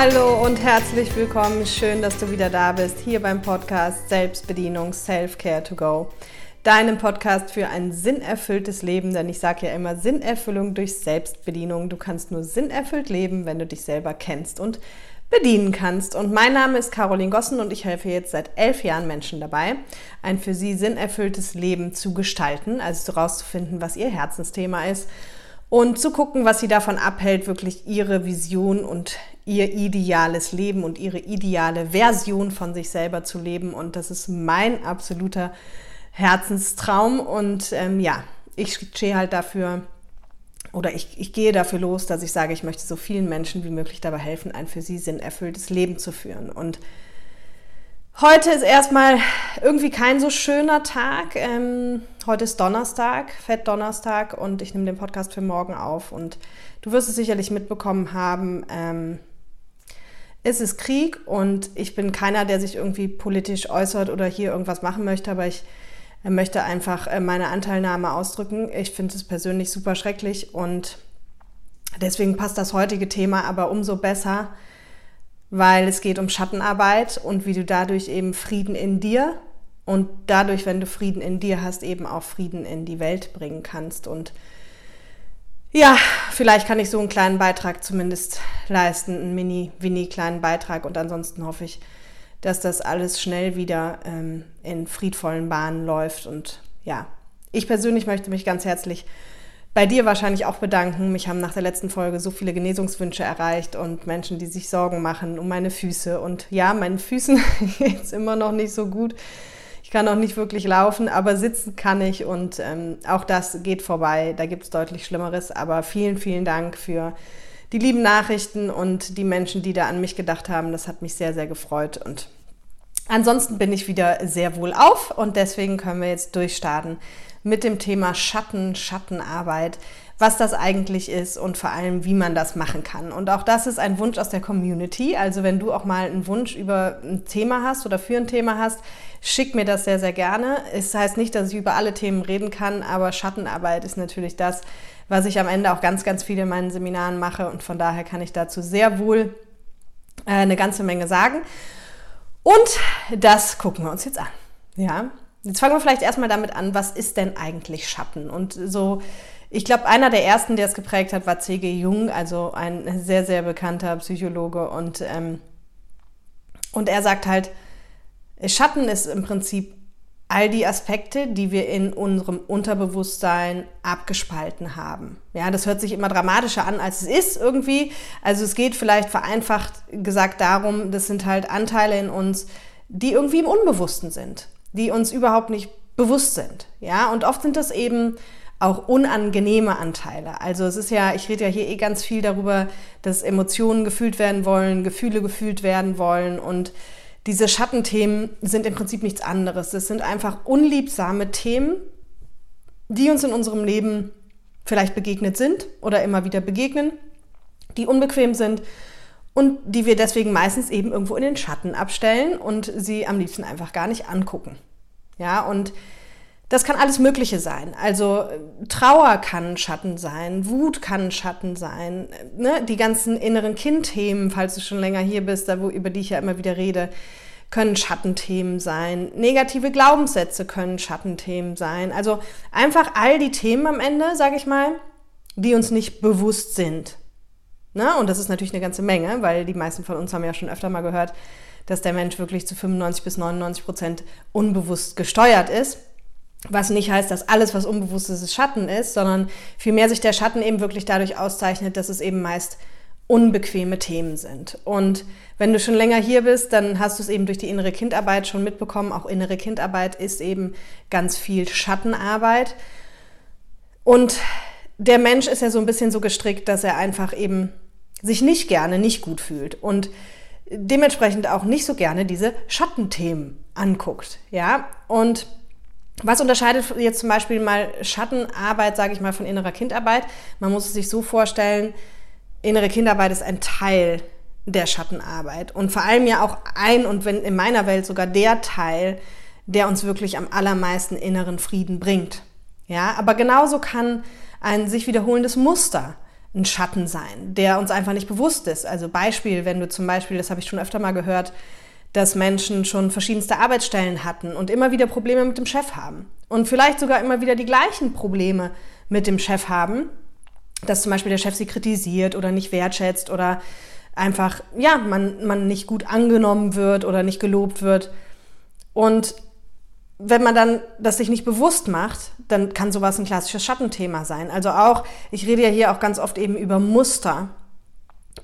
Hallo und herzlich willkommen. Schön, dass du wieder da bist, hier beim Podcast Selbstbedienung Self-Care to Go. Deinem Podcast für ein sinnerfülltes Leben, denn ich sage ja immer Sinnerfüllung durch Selbstbedienung. Du kannst nur sinnerfüllt leben, wenn du dich selber kennst und bedienen kannst. Und mein Name ist Caroline Gossen und ich helfe jetzt seit elf Jahren Menschen dabei, ein für sie sinnerfülltes Leben zu gestalten, also herauszufinden, was ihr Herzensthema ist und zu gucken, was sie davon abhält, wirklich ihre Vision und ihr ideales Leben und ihre ideale Version von sich selber zu leben. Und das ist mein absoluter Herzenstraum. Und ähm, ja, ich stehe halt dafür oder ich, ich gehe dafür los, dass ich sage, ich möchte so vielen Menschen wie möglich dabei helfen, ein für sie sinnerfülltes Leben zu führen. Und heute ist erstmal irgendwie kein so schöner Tag. Ähm, heute ist Donnerstag, Fett Donnerstag, und ich nehme den Podcast für morgen auf. Und du wirst es sicherlich mitbekommen haben. Ähm, es ist Krieg und ich bin keiner, der sich irgendwie politisch äußert oder hier irgendwas machen möchte, aber ich er möchte einfach äh, meine Anteilnahme ausdrücken. Ich finde es persönlich super schrecklich und deswegen passt das heutige Thema aber umso besser, weil es geht um Schattenarbeit und wie du dadurch eben Frieden in dir und dadurch, wenn du Frieden in dir hast, eben auch Frieden in die Welt bringen kannst. Und ja, vielleicht kann ich so einen kleinen Beitrag zumindest leisten, einen mini, winnie kleinen Beitrag und ansonsten hoffe ich, dass das alles schnell wieder ähm, in friedvollen Bahnen läuft. Und ja, ich persönlich möchte mich ganz herzlich bei dir wahrscheinlich auch bedanken. Mich haben nach der letzten Folge so viele Genesungswünsche erreicht und Menschen, die sich Sorgen machen um meine Füße. Und ja, meinen Füßen geht es immer noch nicht so gut. Ich kann auch nicht wirklich laufen, aber sitzen kann ich und ähm, auch das geht vorbei. Da gibt es deutlich Schlimmeres. Aber vielen, vielen Dank für die lieben Nachrichten und die Menschen, die da an mich gedacht haben. Das hat mich sehr, sehr gefreut. Und ansonsten bin ich wieder sehr wohl auf und deswegen können wir jetzt durchstarten mit dem Thema Schatten, Schattenarbeit, was das eigentlich ist und vor allem, wie man das machen kann. Und auch das ist ein Wunsch aus der Community. Also wenn du auch mal einen Wunsch über ein Thema hast oder für ein Thema hast, schick mir das sehr, sehr gerne. Es heißt nicht, dass ich über alle Themen reden kann, aber Schattenarbeit ist natürlich das, was ich am Ende auch ganz, ganz viel in meinen Seminaren mache. Und von daher kann ich dazu sehr wohl äh, eine ganze Menge sagen. Und das gucken wir uns jetzt an. Ja, jetzt fangen wir vielleicht erstmal damit an, was ist denn eigentlich Schatten? Und so, ich glaube, einer der ersten, der es geprägt hat, war C.G. Jung, also ein sehr, sehr bekannter Psychologe. Und, ähm, und er sagt halt, Schatten ist im Prinzip all die Aspekte, die wir in unserem Unterbewusstsein abgespalten haben. Ja, das hört sich immer dramatischer an, als es ist irgendwie. Also es geht vielleicht vereinfacht gesagt darum, das sind halt Anteile in uns, die irgendwie im Unbewussten sind, die uns überhaupt nicht bewusst sind. Ja, und oft sind das eben auch unangenehme Anteile. Also es ist ja, ich rede ja hier eh ganz viel darüber, dass Emotionen gefühlt werden wollen, Gefühle gefühlt werden wollen und diese Schattenthemen sind im Prinzip nichts anderes. Das sind einfach unliebsame Themen, die uns in unserem Leben vielleicht begegnet sind oder immer wieder begegnen, die unbequem sind und die wir deswegen meistens eben irgendwo in den Schatten abstellen und sie am liebsten einfach gar nicht angucken. Ja, und das kann alles Mögliche sein. Also Trauer kann Schatten sein, Wut kann Schatten sein, ne? die ganzen inneren Kindthemen, falls du schon länger hier bist, da wo, über die ich ja immer wieder rede, können Schattenthemen sein. Negative Glaubenssätze können Schattenthemen sein. Also einfach all die Themen am Ende, sage ich mal, die uns nicht bewusst sind. Ne? Und das ist natürlich eine ganze Menge, weil die meisten von uns haben ja schon öfter mal gehört, dass der Mensch wirklich zu 95 bis 99 Prozent unbewusst gesteuert ist. Was nicht heißt, dass alles, was unbewusst ist, Schatten ist, sondern vielmehr sich der Schatten eben wirklich dadurch auszeichnet, dass es eben meist unbequeme Themen sind. Und wenn du schon länger hier bist, dann hast du es eben durch die innere Kindarbeit schon mitbekommen. Auch innere Kindarbeit ist eben ganz viel Schattenarbeit. Und der Mensch ist ja so ein bisschen so gestrickt, dass er einfach eben sich nicht gerne nicht gut fühlt und dementsprechend auch nicht so gerne diese Schattenthemen anguckt. Ja, und was unterscheidet jetzt zum Beispiel mal Schattenarbeit, sage ich mal, von innerer Kindarbeit? Man muss es sich so vorstellen, innere Kindarbeit ist ein Teil der Schattenarbeit und vor allem ja auch ein und wenn in meiner Welt sogar der Teil, der uns wirklich am allermeisten inneren Frieden bringt. Ja, aber genauso kann ein sich wiederholendes Muster ein Schatten sein, der uns einfach nicht bewusst ist. Also Beispiel, wenn du zum Beispiel, das habe ich schon öfter mal gehört, dass Menschen schon verschiedenste Arbeitsstellen hatten und immer wieder Probleme mit dem Chef haben. Und vielleicht sogar immer wieder die gleichen Probleme mit dem Chef haben, dass zum Beispiel der Chef sie kritisiert oder nicht wertschätzt oder einfach, ja, man, man nicht gut angenommen wird oder nicht gelobt wird. Und wenn man dann das sich nicht bewusst macht, dann kann sowas ein klassisches Schattenthema sein. Also auch, ich rede ja hier auch ganz oft eben über Muster.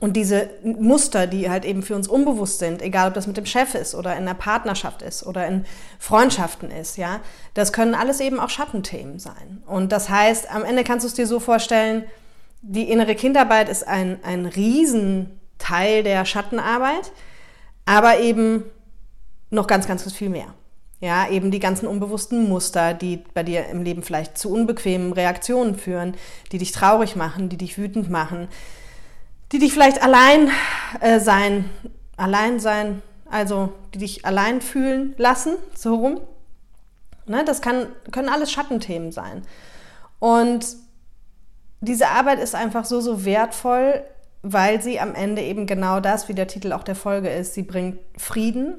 Und diese Muster, die halt eben für uns unbewusst sind, egal ob das mit dem Chef ist oder in der Partnerschaft ist oder in Freundschaften ist, ja, das können alles eben auch Schattenthemen sein. Und das heißt, am Ende kannst du es dir so vorstellen, die innere Kindarbeit ist ein, ein Riesenteil der Schattenarbeit, aber eben noch ganz, ganz viel mehr. Ja, eben die ganzen unbewussten Muster, die bei dir im Leben vielleicht zu unbequemen Reaktionen führen, die dich traurig machen, die dich wütend machen, die dich vielleicht allein äh, sein, allein sein, also die dich allein fühlen lassen, so rum. Ne, das kann, können alles Schattenthemen sein. Und diese Arbeit ist einfach so, so wertvoll, weil sie am Ende eben genau das, wie der Titel auch der Folge ist, sie bringt Frieden,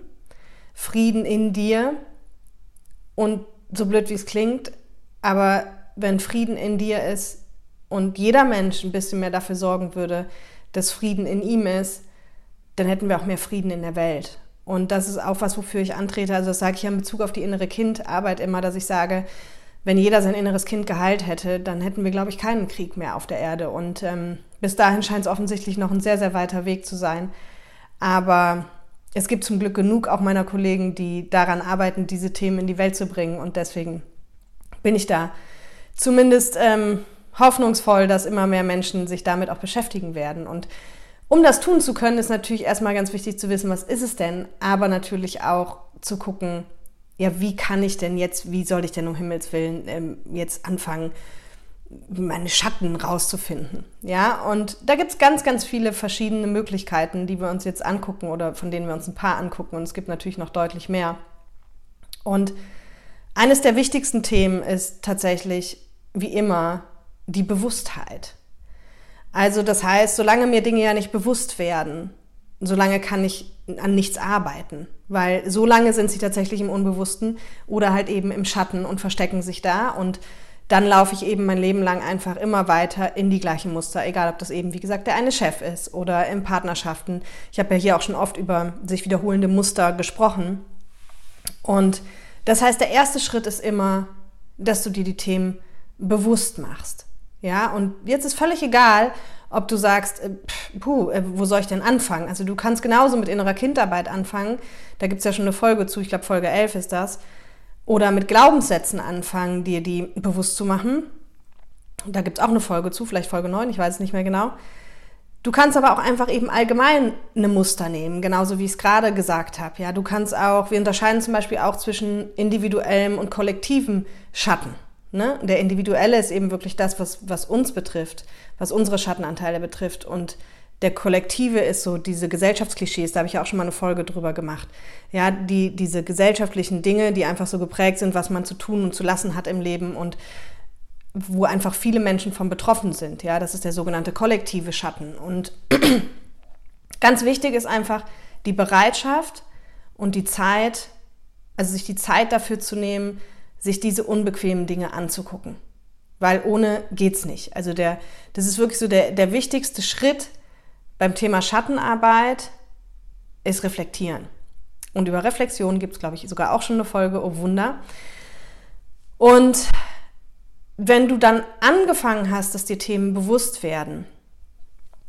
Frieden in dir. Und so blöd wie es klingt, aber wenn Frieden in dir ist und jeder Mensch ein bisschen mehr dafür sorgen würde, dass Frieden in ihm ist, dann hätten wir auch mehr Frieden in der Welt. Und das ist auch was, wofür ich antrete. Also das sage ich ja in Bezug auf die innere Kindarbeit immer, dass ich sage, wenn jeder sein inneres Kind geheilt hätte, dann hätten wir, glaube ich, keinen Krieg mehr auf der Erde. Und ähm, bis dahin scheint es offensichtlich noch ein sehr, sehr weiter Weg zu sein. Aber es gibt zum Glück genug auch meiner Kollegen, die daran arbeiten, diese Themen in die Welt zu bringen. Und deswegen bin ich da zumindest ähm, hoffnungsvoll, dass immer mehr Menschen sich damit auch beschäftigen werden. Und um das tun zu können, ist natürlich erstmal ganz wichtig zu wissen, was ist es denn, aber natürlich auch zu gucken, ja, wie kann ich denn jetzt, wie soll ich denn um Himmels Willen ähm, jetzt anfangen, meine Schatten rauszufinden. Ja, und da gibt es ganz, ganz viele verschiedene Möglichkeiten, die wir uns jetzt angucken oder von denen wir uns ein paar angucken. Und es gibt natürlich noch deutlich mehr. Und eines der wichtigsten Themen ist tatsächlich, wie immer, die Bewusstheit. Also das heißt, solange mir Dinge ja nicht bewusst werden, solange kann ich an nichts arbeiten, weil so lange sind sie tatsächlich im Unbewussten oder halt eben im Schatten und verstecken sich da und dann laufe ich eben mein Leben lang einfach immer weiter in die gleichen Muster, egal ob das eben, wie gesagt, der eine Chef ist oder in Partnerschaften. Ich habe ja hier auch schon oft über sich wiederholende Muster gesprochen. Und das heißt, der erste Schritt ist immer, dass du dir die Themen bewusst machst. Ja, und jetzt ist völlig egal, ob du sagst, äh, puh, äh, wo soll ich denn anfangen? Also du kannst genauso mit innerer Kindarbeit anfangen. Da gibt es ja schon eine Folge zu, ich glaube Folge 11 ist das. Oder mit Glaubenssätzen anfangen, dir die bewusst zu machen. Da gibt es auch eine Folge zu, vielleicht Folge 9, ich weiß es nicht mehr genau. Du kannst aber auch einfach eben allgemein eine Muster nehmen, genauso wie ich es gerade gesagt habe. Ja, du kannst auch, wir unterscheiden zum Beispiel auch zwischen individuellem und kollektivem Schatten. Ne? Der individuelle ist eben wirklich das, was, was uns betrifft, was unsere Schattenanteile betrifft. Und der Kollektive ist so diese Gesellschaftsklischees, da habe ich ja auch schon mal eine Folge drüber gemacht. Ja, die, diese gesellschaftlichen Dinge, die einfach so geprägt sind, was man zu tun und zu lassen hat im Leben und wo einfach viele Menschen von betroffen sind. Ja, das ist der sogenannte kollektive Schatten. Und ganz wichtig ist einfach die Bereitschaft und die Zeit, also sich die Zeit dafür zu nehmen, sich diese unbequemen Dinge anzugucken. Weil ohne geht's nicht. Also der, das ist wirklich so der, der wichtigste Schritt beim Thema Schattenarbeit ist reflektieren. Und über Reflexion gibt es, glaube ich, sogar auch schon eine Folge, oh Wunder. Und wenn du dann angefangen hast, dass dir Themen bewusst werden,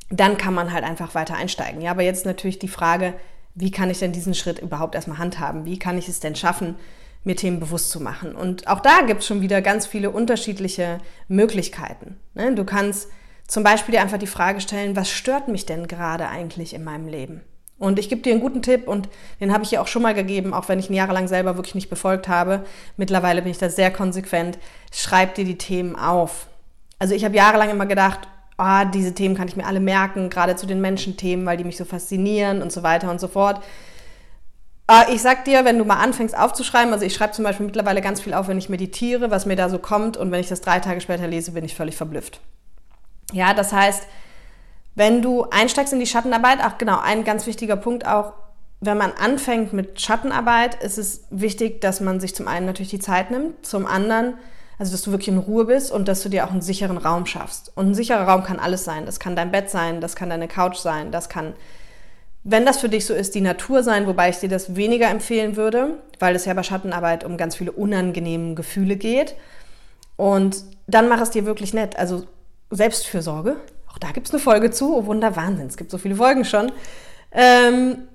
dann kann man halt einfach weiter einsteigen. Ja, aber jetzt natürlich die Frage, wie kann ich denn diesen Schritt überhaupt erstmal handhaben? Wie kann ich es denn schaffen, mir Themen bewusst zu machen. Und auch da gibt es schon wieder ganz viele unterschiedliche Möglichkeiten. Ne? Du kannst zum Beispiel dir einfach die Frage stellen, was stört mich denn gerade eigentlich in meinem Leben? Und ich gebe dir einen guten Tipp und den habe ich dir auch schon mal gegeben, auch wenn ich ihn jahrelang selber wirklich nicht befolgt habe. Mittlerweile bin ich da sehr konsequent. Schreib dir die Themen auf. Also ich habe jahrelang immer gedacht, ah, diese Themen kann ich mir alle merken, gerade zu den Menschenthemen, weil die mich so faszinieren und so weiter und so fort. Äh, ich sag dir, wenn du mal anfängst aufzuschreiben, also ich schreibe zum Beispiel mittlerweile ganz viel auf, wenn ich meditiere, was mir da so kommt und wenn ich das drei Tage später lese, bin ich völlig verblüfft. Ja, das heißt, wenn du einsteigst in die Schattenarbeit, ach genau, ein ganz wichtiger Punkt auch, wenn man anfängt mit Schattenarbeit, ist es wichtig, dass man sich zum einen natürlich die Zeit nimmt, zum anderen, also dass du wirklich in Ruhe bist und dass du dir auch einen sicheren Raum schaffst. Und ein sicherer Raum kann alles sein. Das kann dein Bett sein, das kann deine Couch sein, das kann, wenn das für dich so ist, die Natur sein, wobei ich dir das weniger empfehlen würde, weil es ja bei Schattenarbeit um ganz viele unangenehme Gefühle geht. Und dann mach es dir wirklich nett. Also Selbstfürsorge, auch da gibt es eine Folge zu. Oh Wunder, Wahnsinn, es gibt so viele Folgen schon. Ähm,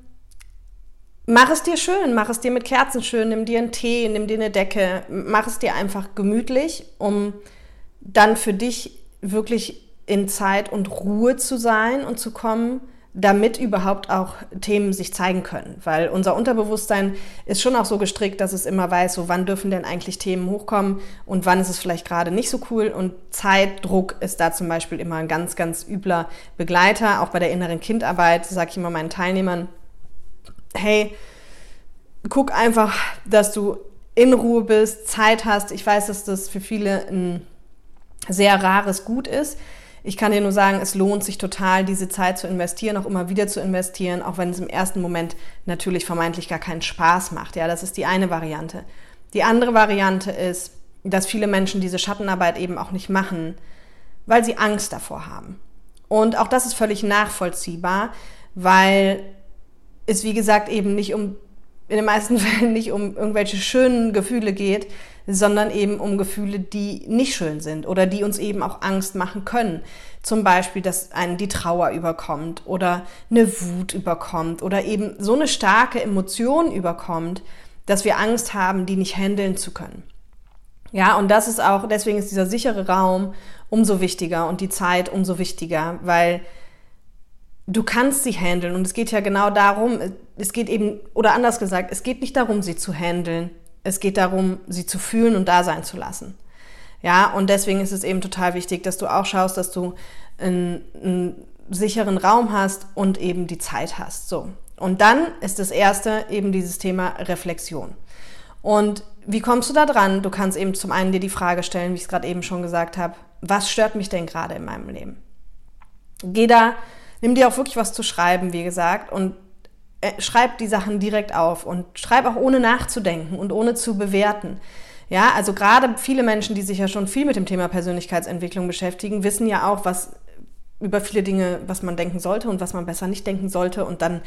Mach es dir schön, mach es dir mit Kerzen schön, nimm dir einen Tee, nimm dir eine Decke, mach es dir einfach gemütlich, um dann für dich wirklich in Zeit und Ruhe zu sein und zu kommen, damit überhaupt auch Themen sich zeigen können. Weil unser Unterbewusstsein ist schon auch so gestrickt, dass es immer weiß, so wann dürfen denn eigentlich Themen hochkommen und wann ist es vielleicht gerade nicht so cool. Und Zeitdruck ist da zum Beispiel immer ein ganz, ganz übler Begleiter. Auch bei der inneren Kindarbeit sage ich immer meinen Teilnehmern, hey, guck einfach, dass du in Ruhe bist, Zeit hast. Ich weiß, dass das für viele ein sehr rares Gut ist. Ich kann dir nur sagen, es lohnt sich total, diese Zeit zu investieren, auch immer wieder zu investieren, auch wenn es im ersten Moment natürlich vermeintlich gar keinen Spaß macht. Ja, das ist die eine Variante. Die andere Variante ist, dass viele Menschen diese Schattenarbeit eben auch nicht machen, weil sie Angst davor haben. Und auch das ist völlig nachvollziehbar, weil es wie gesagt eben nicht um, in den meisten Fällen nicht um irgendwelche schönen Gefühle geht, sondern eben um Gefühle, die nicht schön sind oder die uns eben auch Angst machen können. Zum Beispiel, dass einen die Trauer überkommt oder eine Wut überkommt oder eben so eine starke Emotion überkommt, dass wir Angst haben, die nicht handeln zu können. Ja, und das ist auch, deswegen ist dieser sichere Raum umso wichtiger und die Zeit umso wichtiger, weil du kannst sie handeln. Und es geht ja genau darum, es geht eben, oder anders gesagt, es geht nicht darum, sie zu handeln. Es geht darum, sie zu fühlen und da sein zu lassen. Ja, und deswegen ist es eben total wichtig, dass du auch schaust, dass du einen, einen sicheren Raum hast und eben die Zeit hast. So. Und dann ist das erste eben dieses Thema Reflexion. Und wie kommst du da dran? Du kannst eben zum einen dir die Frage stellen, wie ich es gerade eben schon gesagt habe, was stört mich denn gerade in meinem Leben? Geh da nimm dir auch wirklich was zu schreiben, wie gesagt, und äh, schreib die Sachen direkt auf und schreib auch ohne nachzudenken und ohne zu bewerten. Ja, also gerade viele Menschen, die sich ja schon viel mit dem Thema Persönlichkeitsentwicklung beschäftigen, wissen ja auch, was über viele Dinge, was man denken sollte und was man besser nicht denken sollte. Und dann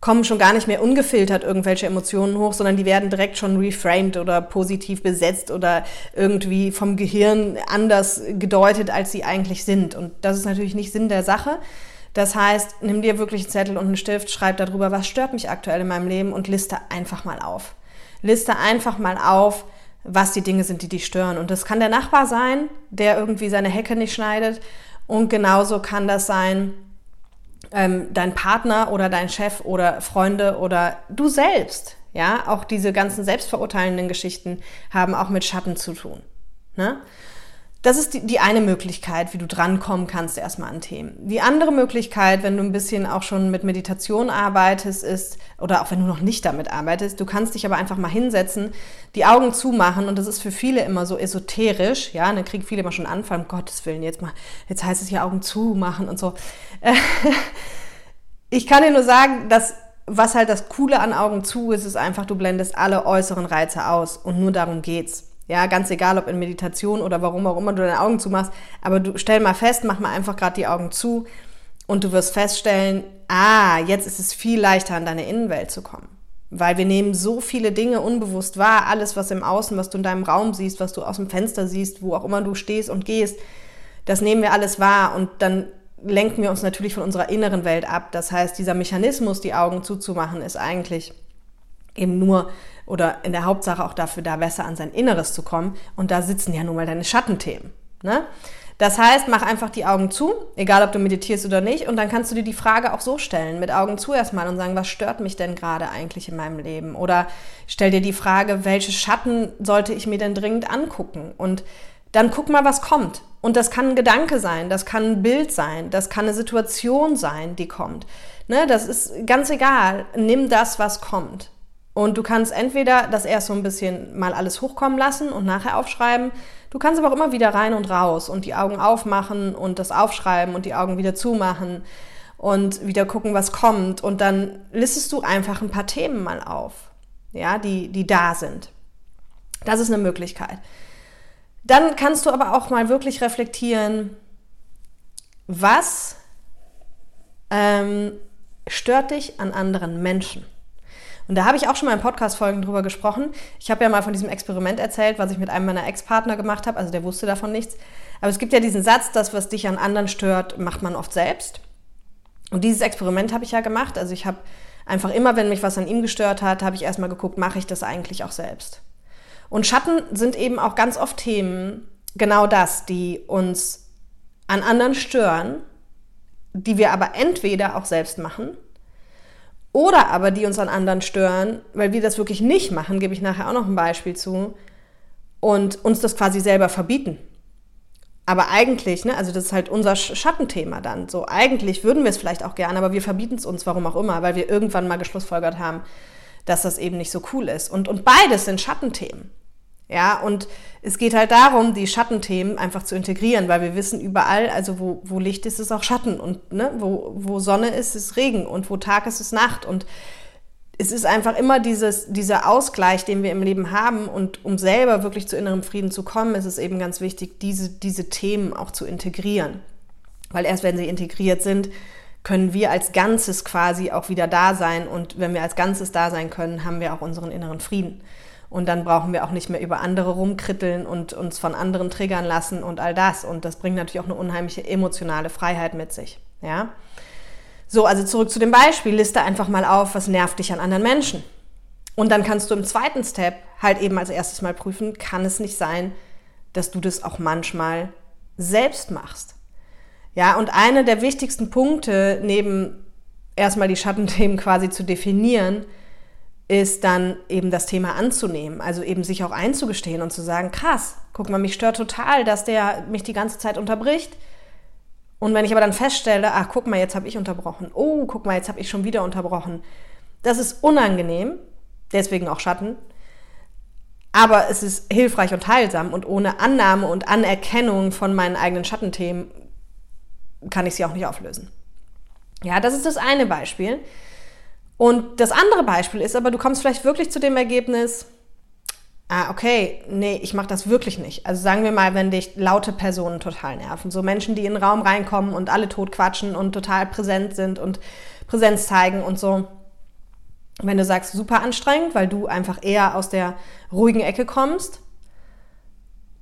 kommen schon gar nicht mehr ungefiltert irgendwelche Emotionen hoch, sondern die werden direkt schon reframed oder positiv besetzt oder irgendwie vom Gehirn anders gedeutet, als sie eigentlich sind. Und das ist natürlich nicht Sinn der Sache. Das heißt, nimm dir wirklich einen Zettel und einen Stift, schreib darüber, was stört mich aktuell in meinem Leben und liste einfach mal auf. Liste einfach mal auf, was die Dinge sind, die dich stören. Und das kann der Nachbar sein, der irgendwie seine Hecke nicht schneidet. Und genauso kann das sein, ähm, dein Partner oder dein Chef oder Freunde oder du selbst. Ja, auch diese ganzen selbstverurteilenden Geschichten haben auch mit Schatten zu tun. Ne? Das ist die, die eine Möglichkeit, wie du drankommen kannst erstmal an Themen. Die andere Möglichkeit, wenn du ein bisschen auch schon mit Meditation arbeitest, ist, oder auch wenn du noch nicht damit arbeitest, du kannst dich aber einfach mal hinsetzen, die Augen zumachen und das ist für viele immer so esoterisch, ja, dann kriegen viele immer schon Anfang, um Gottes Willen, jetzt mal, jetzt heißt es ja Augen zumachen und so. Ich kann dir nur sagen, dass was halt das Coole an Augen zu ist, ist einfach, du blendest alle äußeren Reize aus und nur darum geht's. Ja, ganz egal, ob in Meditation oder warum auch immer du deine Augen zumachst. Aber du stell mal fest, mach mal einfach gerade die Augen zu und du wirst feststellen, ah, jetzt ist es viel leichter, an deine Innenwelt zu kommen. Weil wir nehmen so viele Dinge unbewusst wahr, alles, was im Außen, was du in deinem Raum siehst, was du aus dem Fenster siehst, wo auch immer du stehst und gehst, das nehmen wir alles wahr und dann lenken wir uns natürlich von unserer inneren Welt ab. Das heißt, dieser Mechanismus, die Augen zuzumachen, ist eigentlich eben nur oder in der Hauptsache auch dafür da, besser an sein Inneres zu kommen. Und da sitzen ja nun mal deine Schattenthemen. Ne? Das heißt, mach einfach die Augen zu, egal ob du meditierst oder nicht, und dann kannst du dir die Frage auch so stellen, mit Augen zu erstmal und sagen, was stört mich denn gerade eigentlich in meinem Leben? Oder stell dir die Frage, welche Schatten sollte ich mir denn dringend angucken? Und dann guck mal, was kommt. Und das kann ein Gedanke sein, das kann ein Bild sein, das kann eine Situation sein, die kommt. Ne, das ist ganz egal. Nimm das, was kommt. Und du kannst entweder das erst so ein bisschen mal alles hochkommen lassen und nachher aufschreiben. Du kannst aber auch immer wieder rein und raus und die Augen aufmachen und das aufschreiben und die Augen wieder zumachen und wieder gucken, was kommt. Und dann listest du einfach ein paar Themen mal auf, ja, die, die da sind. Das ist eine Möglichkeit. Dann kannst du aber auch mal wirklich reflektieren, was ähm, stört dich an anderen Menschen? Und da habe ich auch schon mal in Podcast-Folgen drüber gesprochen. Ich habe ja mal von diesem Experiment erzählt, was ich mit einem meiner Ex-Partner gemacht habe. Also der wusste davon nichts. Aber es gibt ja diesen Satz, das, was dich an anderen stört, macht man oft selbst. Und dieses Experiment habe ich ja gemacht. Also ich habe einfach immer, wenn mich was an ihm gestört hat, habe ich erstmal geguckt, mache ich das eigentlich auch selbst. Und Schatten sind eben auch ganz oft Themen, genau das, die uns an anderen stören, die wir aber entweder auch selbst machen oder aber die uns an anderen stören, weil wir das wirklich nicht machen, gebe ich nachher auch noch ein Beispiel zu, und uns das quasi selber verbieten. Aber eigentlich, ne, also das ist halt unser Schattenthema dann. So, eigentlich würden wir es vielleicht auch gerne, aber wir verbieten es uns, warum auch immer, weil wir irgendwann mal geschlussfolgert haben, dass das eben nicht so cool ist. Und, und beides sind Schattenthemen. Ja, und es geht halt darum, die Schattenthemen einfach zu integrieren, weil wir wissen überall, also wo, wo Licht ist, ist auch Schatten und ne, wo, wo Sonne ist, ist Regen und wo Tag ist, ist Nacht und es ist einfach immer dieses, dieser Ausgleich, den wir im Leben haben und um selber wirklich zu innerem Frieden zu kommen, ist es eben ganz wichtig, diese, diese Themen auch zu integrieren. Weil erst wenn sie integriert sind, können wir als Ganzes quasi auch wieder da sein und wenn wir als Ganzes da sein können, haben wir auch unseren inneren Frieden. Und dann brauchen wir auch nicht mehr über andere rumkritteln und uns von anderen triggern lassen und all das. Und das bringt natürlich auch eine unheimliche emotionale Freiheit mit sich. Ja? So, also zurück zu dem Beispiel. Liste einfach mal auf, was nervt dich an anderen Menschen. Und dann kannst du im zweiten Step halt eben als erstes mal prüfen, kann es nicht sein, dass du das auch manchmal selbst machst. Ja, und einer der wichtigsten Punkte, neben erstmal die Schattenthemen quasi zu definieren, ist dann eben das Thema anzunehmen, also eben sich auch einzugestehen und zu sagen, krass, guck mal, mich stört total, dass der mich die ganze Zeit unterbricht. Und wenn ich aber dann feststelle, ach, guck mal, jetzt habe ich unterbrochen. Oh, guck mal, jetzt habe ich schon wieder unterbrochen. Das ist unangenehm, deswegen auch Schatten. Aber es ist hilfreich und heilsam und ohne Annahme und Anerkennung von meinen eigenen Schattenthemen kann ich sie auch nicht auflösen. Ja, das ist das eine Beispiel. Und das andere Beispiel ist aber, du kommst vielleicht wirklich zu dem Ergebnis, ah, okay, nee, ich mache das wirklich nicht. Also sagen wir mal, wenn dich laute Personen total nerven, so Menschen, die in den Raum reinkommen und alle tot quatschen und total präsent sind und Präsenz zeigen und so. Wenn du sagst, super anstrengend, weil du einfach eher aus der ruhigen Ecke kommst,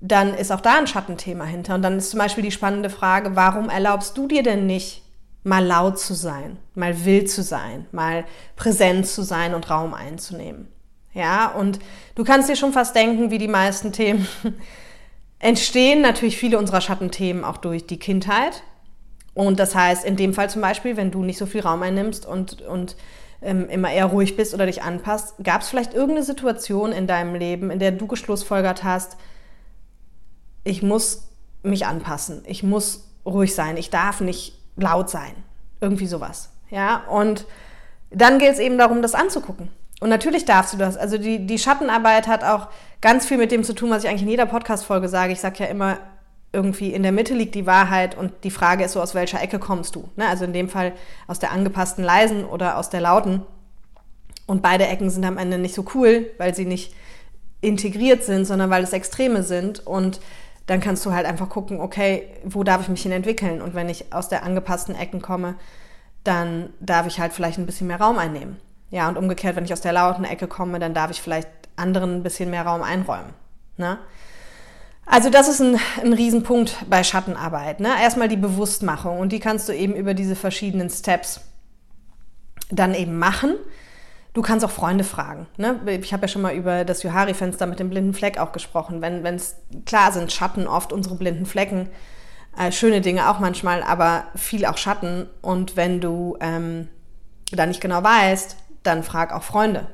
dann ist auch da ein Schattenthema hinter. Und dann ist zum Beispiel die spannende Frage, warum erlaubst du dir denn nicht, mal laut zu sein, mal wild zu sein, mal präsent zu sein und Raum einzunehmen. Ja, und du kannst dir schon fast denken, wie die meisten Themen entstehen natürlich viele unserer Schattenthemen auch durch die Kindheit. Und das heißt, in dem Fall zum Beispiel, wenn du nicht so viel Raum einnimmst und, und ähm, immer eher ruhig bist oder dich anpasst, gab es vielleicht irgendeine Situation in deinem Leben, in der du geschlussfolgert hast, ich muss mich anpassen, ich muss ruhig sein, ich darf nicht laut sein. Irgendwie sowas. Ja, und dann geht es eben darum, das anzugucken. Und natürlich darfst du das. Also die, die Schattenarbeit hat auch ganz viel mit dem zu tun, was ich eigentlich in jeder Podcast-Folge sage. Ich sage ja immer, irgendwie in der Mitte liegt die Wahrheit und die Frage ist so, aus welcher Ecke kommst du? Ne? Also in dem Fall aus der angepassten leisen oder aus der lauten. Und beide Ecken sind am Ende nicht so cool, weil sie nicht integriert sind, sondern weil es Extreme sind. Und dann kannst du halt einfach gucken, okay, wo darf ich mich hin entwickeln? Und wenn ich aus der angepassten Ecken komme, dann darf ich halt vielleicht ein bisschen mehr Raum einnehmen. Ja, und umgekehrt, wenn ich aus der lauten Ecke komme, dann darf ich vielleicht anderen ein bisschen mehr Raum einräumen. Ne? Also das ist ein, ein Riesenpunkt bei Schattenarbeit. Ne? Erstmal die Bewusstmachung und die kannst du eben über diese verschiedenen Steps dann eben machen. Du kannst auch Freunde fragen. Ne? Ich habe ja schon mal über das Johari-Fenster mit dem blinden Fleck auch gesprochen. Wenn es klar sind, Schatten oft unsere blinden Flecken, äh, schöne Dinge auch manchmal, aber viel auch Schatten. Und wenn du ähm, da nicht genau weißt, dann frag auch Freunde,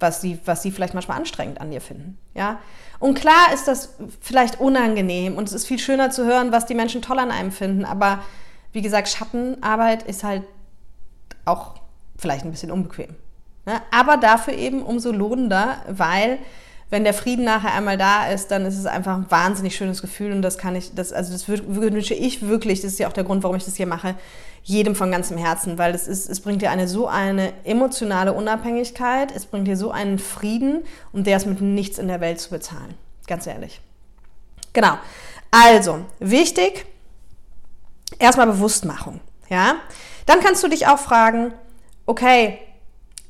was sie, was sie vielleicht manchmal anstrengend an dir finden. Ja? Und klar ist das vielleicht unangenehm und es ist viel schöner zu hören, was die Menschen toll an einem finden. Aber wie gesagt, Schattenarbeit ist halt auch vielleicht ein bisschen unbequem. Ne? Aber dafür eben umso lohnender, weil wenn der Frieden nachher einmal da ist, dann ist es einfach ein wahnsinnig schönes Gefühl und das kann ich, das, also das wünsche ich wirklich, das ist ja auch der Grund, warum ich das hier mache, jedem von ganzem Herzen, weil es, ist, es bringt dir eine so eine emotionale Unabhängigkeit, es bringt dir so einen Frieden und der ist mit nichts in der Welt zu bezahlen. Ganz ehrlich. Genau. Also, wichtig, erstmal Bewusstmachung. Ja? Dann kannst du dich auch fragen, okay,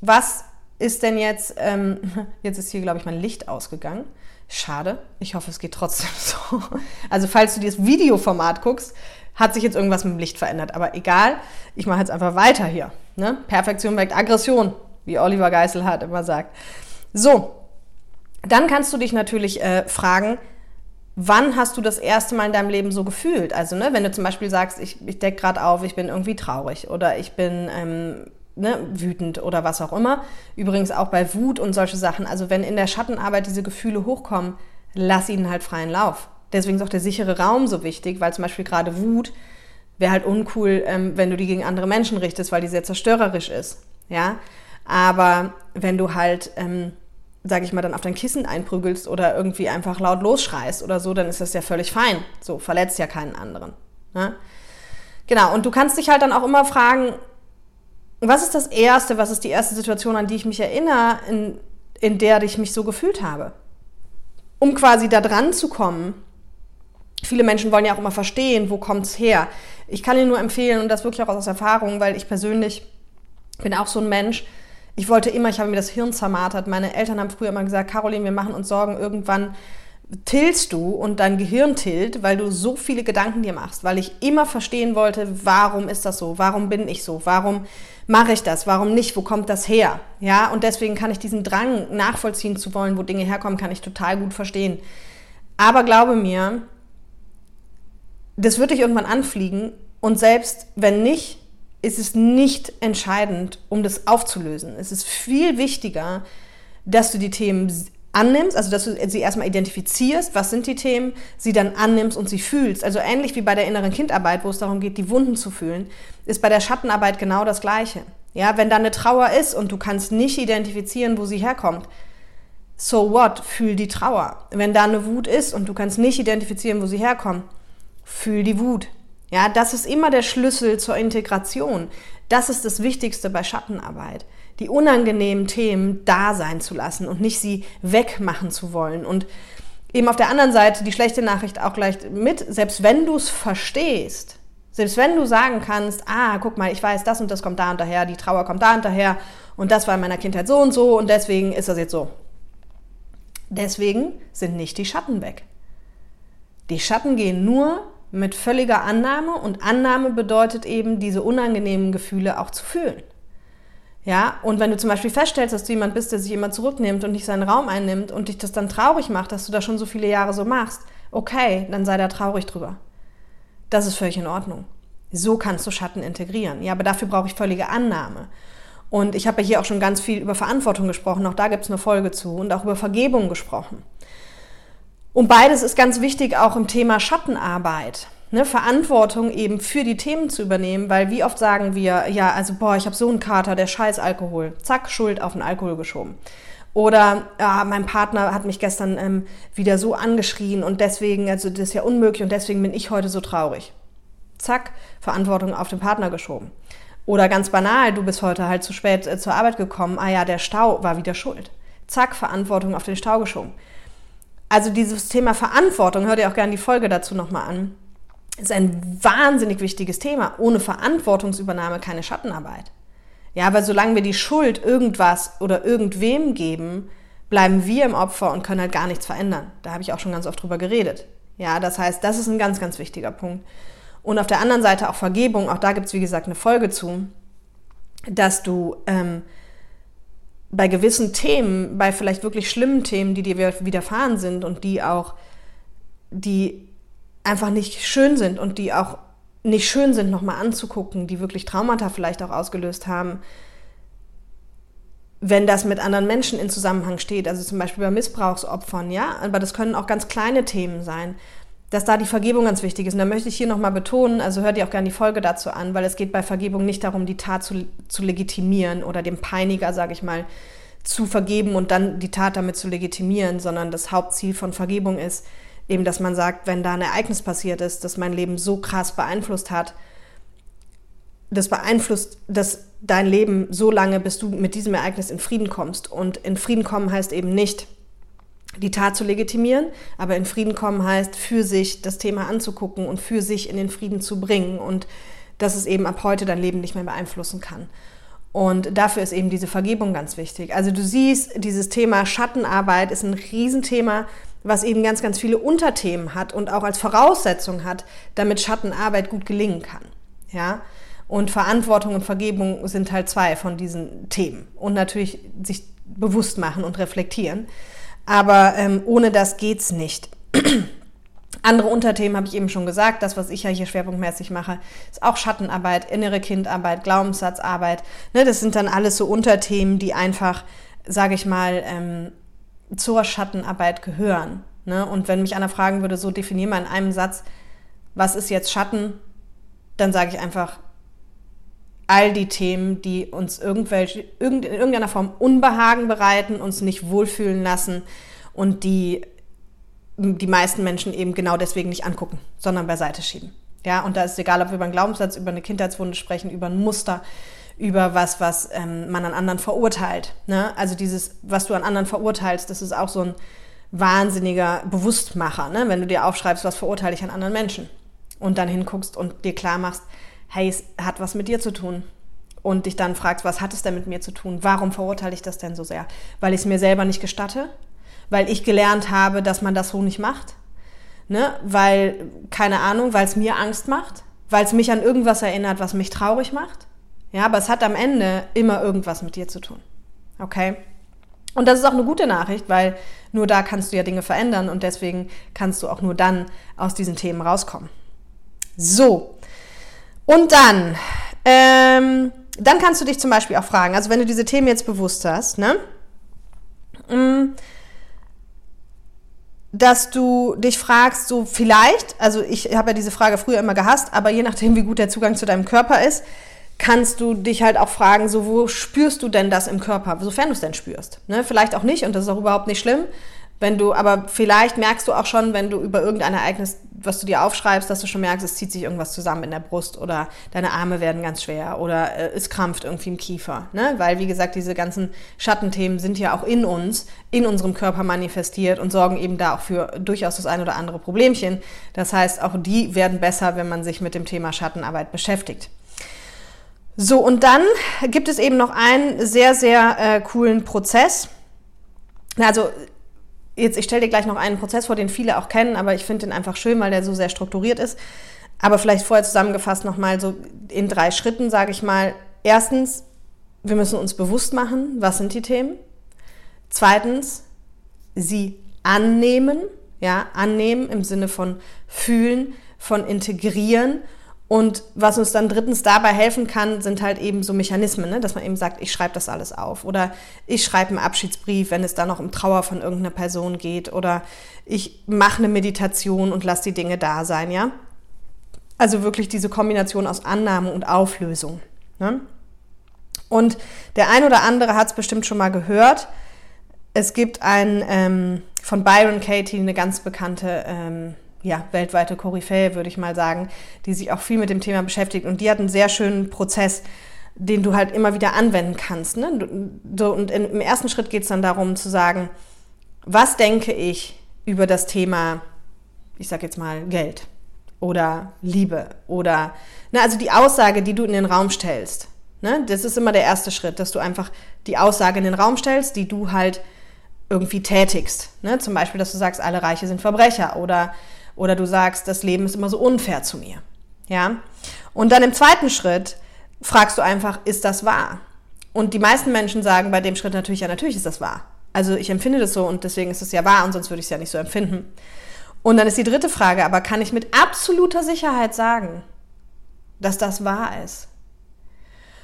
was ist denn jetzt, ähm, jetzt ist hier, glaube ich, mein Licht ausgegangen. Schade. Ich hoffe, es geht trotzdem so. Also, falls du dir das Videoformat guckst, hat sich jetzt irgendwas mit dem Licht verändert. Aber egal, ich mache jetzt einfach weiter hier. Ne? Perfektion weckt Aggression, wie Oliver Geiselhardt immer sagt. So, dann kannst du dich natürlich äh, fragen, wann hast du das erste Mal in deinem Leben so gefühlt? Also, ne, wenn du zum Beispiel sagst, ich, ich decke gerade auf, ich bin irgendwie traurig oder ich bin ähm, ne, wütend oder was auch immer. Übrigens auch bei Wut und solche Sachen. Also wenn in der Schattenarbeit diese Gefühle hochkommen, lass ihnen halt freien Lauf. Deswegen ist auch der sichere Raum so wichtig, weil zum Beispiel gerade Wut wäre halt uncool, ähm, wenn du die gegen andere Menschen richtest, weil die sehr zerstörerisch ist. Ja, aber wenn du halt, ähm, sag ich mal, dann auf dein Kissen einprügelst oder irgendwie einfach laut losschreist oder so, dann ist das ja völlig fein. So verletzt ja keinen anderen. Ne? Genau. Und du kannst dich halt dann auch immer fragen, was ist das Erste, was ist die erste Situation, an die ich mich erinnere, in, in der ich mich so gefühlt habe? Um quasi da dran zu kommen. Viele Menschen wollen ja auch immer verstehen, wo es her. Ich kann Ihnen nur empfehlen, und das wirklich auch aus Erfahrung, weil ich persönlich bin auch so ein Mensch, ich wollte immer, ich habe mir das Hirn zermartert. Meine Eltern haben früher immer gesagt, Caroline, wir machen uns Sorgen, irgendwann tillst du und dein Gehirn tillt, weil du so viele Gedanken dir machst, weil ich immer verstehen wollte, warum ist das so, warum bin ich so, warum mache ich das? Warum nicht? Wo kommt das her? Ja, und deswegen kann ich diesen Drang nachvollziehen zu wollen, wo Dinge herkommen, kann ich total gut verstehen. Aber glaube mir, das wird dich irgendwann anfliegen und selbst wenn nicht, ist es nicht entscheidend, um das aufzulösen. Es ist viel wichtiger, dass du die Themen annimmst, also dass du sie erstmal identifizierst, was sind die Themen, sie dann annimmst und sie fühlst. Also ähnlich wie bei der inneren Kindarbeit, wo es darum geht, die Wunden zu fühlen, ist bei der Schattenarbeit genau das Gleiche. Ja, wenn da eine Trauer ist und du kannst nicht identifizieren, wo sie herkommt, so what, fühl die Trauer. Wenn da eine Wut ist und du kannst nicht identifizieren, wo sie herkommt, fühl die Wut. Ja, das ist immer der Schlüssel zur Integration. Das ist das Wichtigste bei Schattenarbeit die unangenehmen Themen da sein zu lassen und nicht sie wegmachen zu wollen. Und eben auf der anderen Seite die schlechte Nachricht auch gleich mit, selbst wenn du es verstehst, selbst wenn du sagen kannst, ah, guck mal, ich weiß, das und das kommt da und daher, die Trauer kommt da und daher und das war in meiner Kindheit so und so und deswegen ist das jetzt so. Deswegen sind nicht die Schatten weg. Die Schatten gehen nur mit völliger Annahme und Annahme bedeutet eben, diese unangenehmen Gefühle auch zu fühlen. Ja, und wenn du zum Beispiel feststellst, dass du jemand bist, der sich immer zurücknimmt und nicht seinen Raum einnimmt und dich das dann traurig macht, dass du das schon so viele Jahre so machst, okay, dann sei da traurig drüber. Das ist völlig in Ordnung. So kannst du Schatten integrieren. Ja, aber dafür brauche ich völlige Annahme. Und ich habe ja hier auch schon ganz viel über Verantwortung gesprochen, auch da gibt es eine Folge zu und auch über Vergebung gesprochen. Und beides ist ganz wichtig auch im Thema Schattenarbeit ne, Verantwortung eben für die Themen zu übernehmen, weil wie oft sagen wir, ja, also boah, ich habe so einen Kater, der scheiß Alkohol. Zack, Schuld auf den Alkohol geschoben. Oder ja, mein Partner hat mich gestern ähm, wieder so angeschrien und deswegen, also das ist ja unmöglich und deswegen bin ich heute so traurig. Zack, Verantwortung auf den Partner geschoben. Oder ganz banal, du bist heute halt zu spät äh, zur Arbeit gekommen, ah ja, der Stau war wieder schuld. Zack, Verantwortung auf den Stau geschoben. Also dieses Thema Verantwortung, hört ihr auch gerne die Folge dazu nochmal an ist ein wahnsinnig wichtiges Thema. Ohne Verantwortungsübernahme keine Schattenarbeit. Ja, weil solange wir die Schuld irgendwas oder irgendwem geben, bleiben wir im Opfer und können halt gar nichts verändern. Da habe ich auch schon ganz oft drüber geredet. Ja, das heißt, das ist ein ganz, ganz wichtiger Punkt. Und auf der anderen Seite auch Vergebung, auch da gibt es, wie gesagt, eine Folge zu, dass du ähm, bei gewissen Themen, bei vielleicht wirklich schlimmen Themen, die dir widerfahren sind und die auch, die einfach nicht schön sind und die auch nicht schön sind, nochmal anzugucken, die wirklich Traumata vielleicht auch ausgelöst haben, wenn das mit anderen Menschen in Zusammenhang steht, also zum Beispiel bei Missbrauchsopfern, ja, aber das können auch ganz kleine Themen sein, dass da die Vergebung ganz wichtig ist. Und da möchte ich hier nochmal betonen, also hört ihr auch gerne die Folge dazu an, weil es geht bei Vergebung nicht darum, die Tat zu, zu legitimieren oder dem Peiniger, sage ich mal, zu vergeben und dann die Tat damit zu legitimieren, sondern das Hauptziel von Vergebung ist eben, dass man sagt, wenn da ein Ereignis passiert ist, das mein Leben so krass beeinflusst hat, das beeinflusst das dein Leben so lange, bis du mit diesem Ereignis in Frieden kommst. Und in Frieden kommen heißt eben nicht, die Tat zu legitimieren, aber in Frieden kommen heißt, für sich das Thema anzugucken und für sich in den Frieden zu bringen und dass es eben ab heute dein Leben nicht mehr beeinflussen kann. Und dafür ist eben diese Vergebung ganz wichtig. Also du siehst, dieses Thema Schattenarbeit ist ein Riesenthema, was eben ganz, ganz viele Unterthemen hat und auch als Voraussetzung hat, damit Schattenarbeit gut gelingen kann. Ja? Und Verantwortung und Vergebung sind halt zwei von diesen Themen. Und natürlich sich bewusst machen und reflektieren. Aber ähm, ohne das geht's nicht. Andere Unterthemen habe ich eben schon gesagt. Das, was ich ja hier schwerpunktmäßig mache, ist auch Schattenarbeit, innere Kindarbeit, Glaubenssatzarbeit. Ne, das sind dann alles so Unterthemen, die einfach, sage ich mal, ähm, zur Schattenarbeit gehören. Ne? Und wenn mich einer fragen würde, so definier mal in einem Satz, was ist jetzt Schatten, dann sage ich einfach all die Themen, die uns irgendwelche, in irgendeiner Form Unbehagen bereiten, uns nicht wohlfühlen lassen und die die meisten Menschen eben genau deswegen nicht angucken, sondern beiseite schieben. Ja, und da ist es egal, ob wir über einen Glaubenssatz, über eine Kindheitswunde sprechen, über ein Muster, über was, was ähm, man an anderen verurteilt. Ne? Also dieses, was du an anderen verurteilst, das ist auch so ein wahnsinniger Bewusstmacher, ne? wenn du dir aufschreibst, was verurteile ich an anderen Menschen und dann hinguckst und dir klar machst, hey, es hat was mit dir zu tun. Und dich dann fragst, was hat es denn mit mir zu tun? Warum verurteile ich das denn so sehr? Weil ich es mir selber nicht gestatte? Weil ich gelernt habe, dass man das so nicht macht? Ne? Weil, keine Ahnung, weil es mir Angst macht? Weil es mich an irgendwas erinnert, was mich traurig macht? Ja, aber es hat am Ende immer irgendwas mit dir zu tun. Okay? Und das ist auch eine gute Nachricht, weil nur da kannst du ja Dinge verändern und deswegen kannst du auch nur dann aus diesen Themen rauskommen. So, und dann, ähm, dann kannst du dich zum Beispiel auch fragen, also wenn du diese Themen jetzt bewusst hast, ne? Mm, dass du dich fragst, so vielleicht, also ich habe ja diese Frage früher immer gehasst, aber je nachdem, wie gut der Zugang zu deinem Körper ist, kannst du dich halt auch fragen, so wo spürst du denn das im Körper, sofern du es denn spürst. Ne? Vielleicht auch nicht und das ist auch überhaupt nicht schlimm. Wenn du, aber vielleicht merkst du auch schon, wenn du über irgendein Ereignis, was du dir aufschreibst, dass du schon merkst, es zieht sich irgendwas zusammen in der Brust oder deine Arme werden ganz schwer oder äh, es krampft irgendwie im Kiefer. Ne? Weil, wie gesagt, diese ganzen Schattenthemen sind ja auch in uns, in unserem Körper manifestiert und sorgen eben da auch für durchaus das ein oder andere Problemchen. Das heißt, auch die werden besser, wenn man sich mit dem Thema Schattenarbeit beschäftigt. So, und dann gibt es eben noch einen sehr, sehr äh, coolen Prozess. Also Jetzt, ich stelle dir gleich noch einen Prozess vor, den viele auch kennen, aber ich finde den einfach schön, weil der so sehr strukturiert ist. Aber vielleicht vorher zusammengefasst nochmal so in drei Schritten, sage ich mal. Erstens, wir müssen uns bewusst machen, was sind die Themen. Zweitens, sie annehmen, ja, annehmen im Sinne von fühlen, von integrieren und was uns dann drittens dabei helfen kann, sind halt eben so Mechanismen, ne? dass man eben sagt, ich schreibe das alles auf oder ich schreibe einen Abschiedsbrief, wenn es da noch um Trauer von irgendeiner Person geht oder ich mache eine Meditation und lasse die Dinge da sein, ja. Also wirklich diese Kombination aus Annahme und Auflösung. Ne? Und der ein oder andere hat es bestimmt schon mal gehört. Es gibt ein ähm, von Byron Katie eine ganz bekannte ähm, ja, weltweite Koryphäe, würde ich mal sagen, die sich auch viel mit dem Thema beschäftigt. Und die hat einen sehr schönen Prozess, den du halt immer wieder anwenden kannst. Ne? und im ersten Schritt geht es dann darum zu sagen, was denke ich über das Thema, ich sag jetzt mal, Geld oder Liebe oder, ne, also die Aussage, die du in den Raum stellst. Ne? Das ist immer der erste Schritt, dass du einfach die Aussage in den Raum stellst, die du halt irgendwie tätigst. Ne? Zum Beispiel, dass du sagst, alle Reiche sind Verbrecher oder oder du sagst, das Leben ist immer so unfair zu mir. Ja? Und dann im zweiten Schritt fragst du einfach, ist das wahr? Und die meisten Menschen sagen bei dem Schritt natürlich, ja, natürlich ist das wahr. Also ich empfinde das so und deswegen ist es ja wahr und sonst würde ich es ja nicht so empfinden. Und dann ist die dritte Frage, aber kann ich mit absoluter Sicherheit sagen, dass das wahr ist?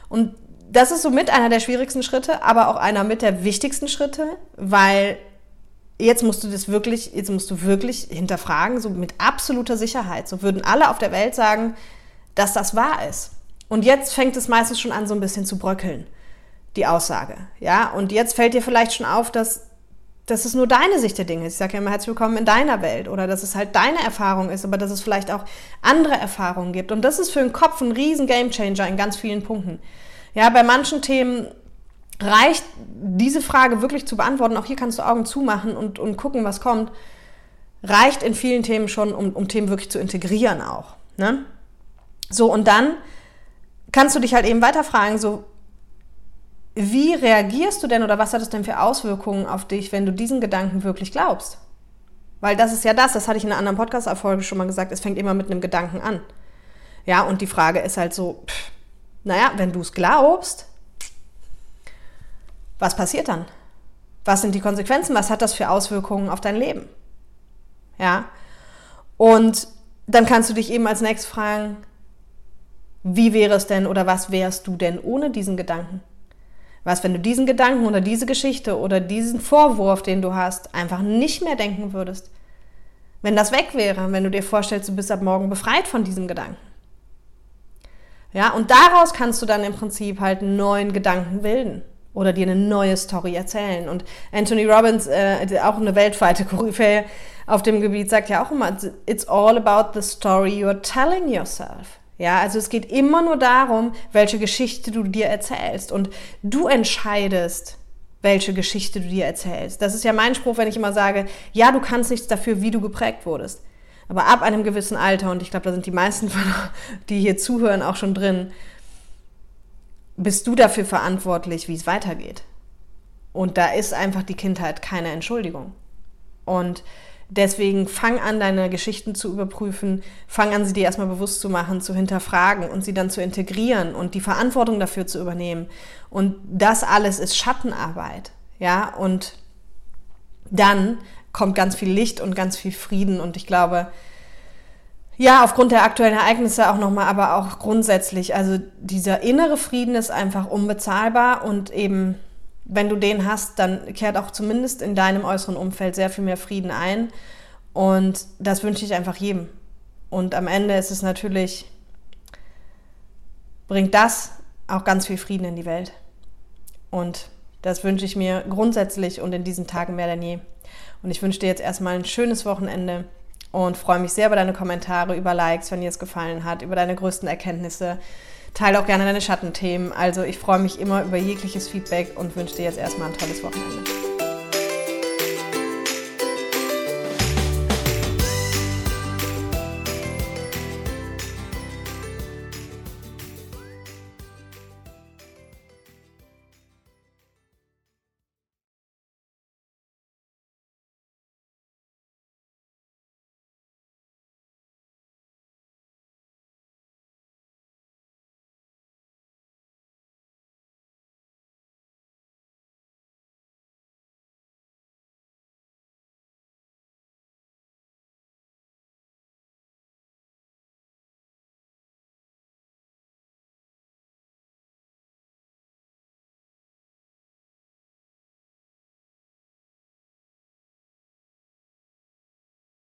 Und das ist somit einer der schwierigsten Schritte, aber auch einer mit der wichtigsten Schritte, weil jetzt musst du das wirklich, jetzt musst du wirklich hinterfragen, so mit absoluter Sicherheit. So würden alle auf der Welt sagen, dass das wahr ist. Und jetzt fängt es meistens schon an, so ein bisschen zu bröckeln, die Aussage. Ja, und jetzt fällt dir vielleicht schon auf, dass, dass es nur deine Sicht der Dinge ist. Ich sage ja immer herzlich willkommen in deiner Welt oder dass es halt deine Erfahrung ist, aber dass es vielleicht auch andere Erfahrungen gibt. Und das ist für den Kopf ein riesen Gamechanger in ganz vielen Punkten. Ja, bei manchen Themen reicht diese Frage wirklich zu beantworten, auch hier kannst du Augen zumachen und, und gucken, was kommt, reicht in vielen Themen schon, um, um Themen wirklich zu integrieren auch. Ne? So, und dann kannst du dich halt eben weiter fragen, so, wie reagierst du denn oder was hat es denn für Auswirkungen auf dich, wenn du diesen Gedanken wirklich glaubst? Weil das ist ja das, das hatte ich in einer anderen Podcast-Erfolge schon mal gesagt, es fängt immer mit einem Gedanken an. Ja, und die Frage ist halt so, pff, naja, wenn du es glaubst, was passiert dann? Was sind die Konsequenzen? Was hat das für Auswirkungen auf dein Leben? Ja. Und dann kannst du dich eben als nächstes fragen, wie wäre es denn oder was wärst du denn ohne diesen Gedanken? Was, wenn du diesen Gedanken oder diese Geschichte oder diesen Vorwurf, den du hast, einfach nicht mehr denken würdest? Wenn das weg wäre, wenn du dir vorstellst, du bist ab morgen befreit von diesem Gedanken. Ja, und daraus kannst du dann im Prinzip halt einen neuen Gedanken bilden oder dir eine neue Story erzählen. Und Anthony Robbins, äh, auch eine weltweite Koryphäe auf dem Gebiet, sagt ja auch immer, it's all about the story you're telling yourself. Ja, also es geht immer nur darum, welche Geschichte du dir erzählst. Und du entscheidest, welche Geschichte du dir erzählst. Das ist ja mein Spruch, wenn ich immer sage, ja, du kannst nichts dafür, wie du geprägt wurdest. Aber ab einem gewissen Alter, und ich glaube, da sind die meisten, von, die hier zuhören, auch schon drin, bist du dafür verantwortlich, wie es weitergeht. Und da ist einfach die Kindheit keine Entschuldigung. Und deswegen fang an, deine Geschichten zu überprüfen, fang an, sie dir erstmal bewusst zu machen, zu hinterfragen und sie dann zu integrieren und die Verantwortung dafür zu übernehmen. Und das alles ist Schattenarbeit. Ja, und dann kommt ganz viel Licht und ganz viel Frieden. Und ich glaube, ja, aufgrund der aktuellen Ereignisse auch nochmal, aber auch grundsätzlich. Also dieser innere Frieden ist einfach unbezahlbar und eben, wenn du den hast, dann kehrt auch zumindest in deinem äußeren Umfeld sehr viel mehr Frieden ein. Und das wünsche ich einfach jedem. Und am Ende ist es natürlich, bringt das auch ganz viel Frieden in die Welt. Und das wünsche ich mir grundsätzlich und in diesen Tagen mehr denn je. Und ich wünsche dir jetzt erstmal ein schönes Wochenende und freue mich sehr über deine Kommentare, über Likes, wenn dir es gefallen hat, über deine größten Erkenntnisse. Teile auch gerne deine Schattenthemen. Also ich freue mich immer über jegliches Feedback und wünsche dir jetzt erstmal ein tolles Wochenende.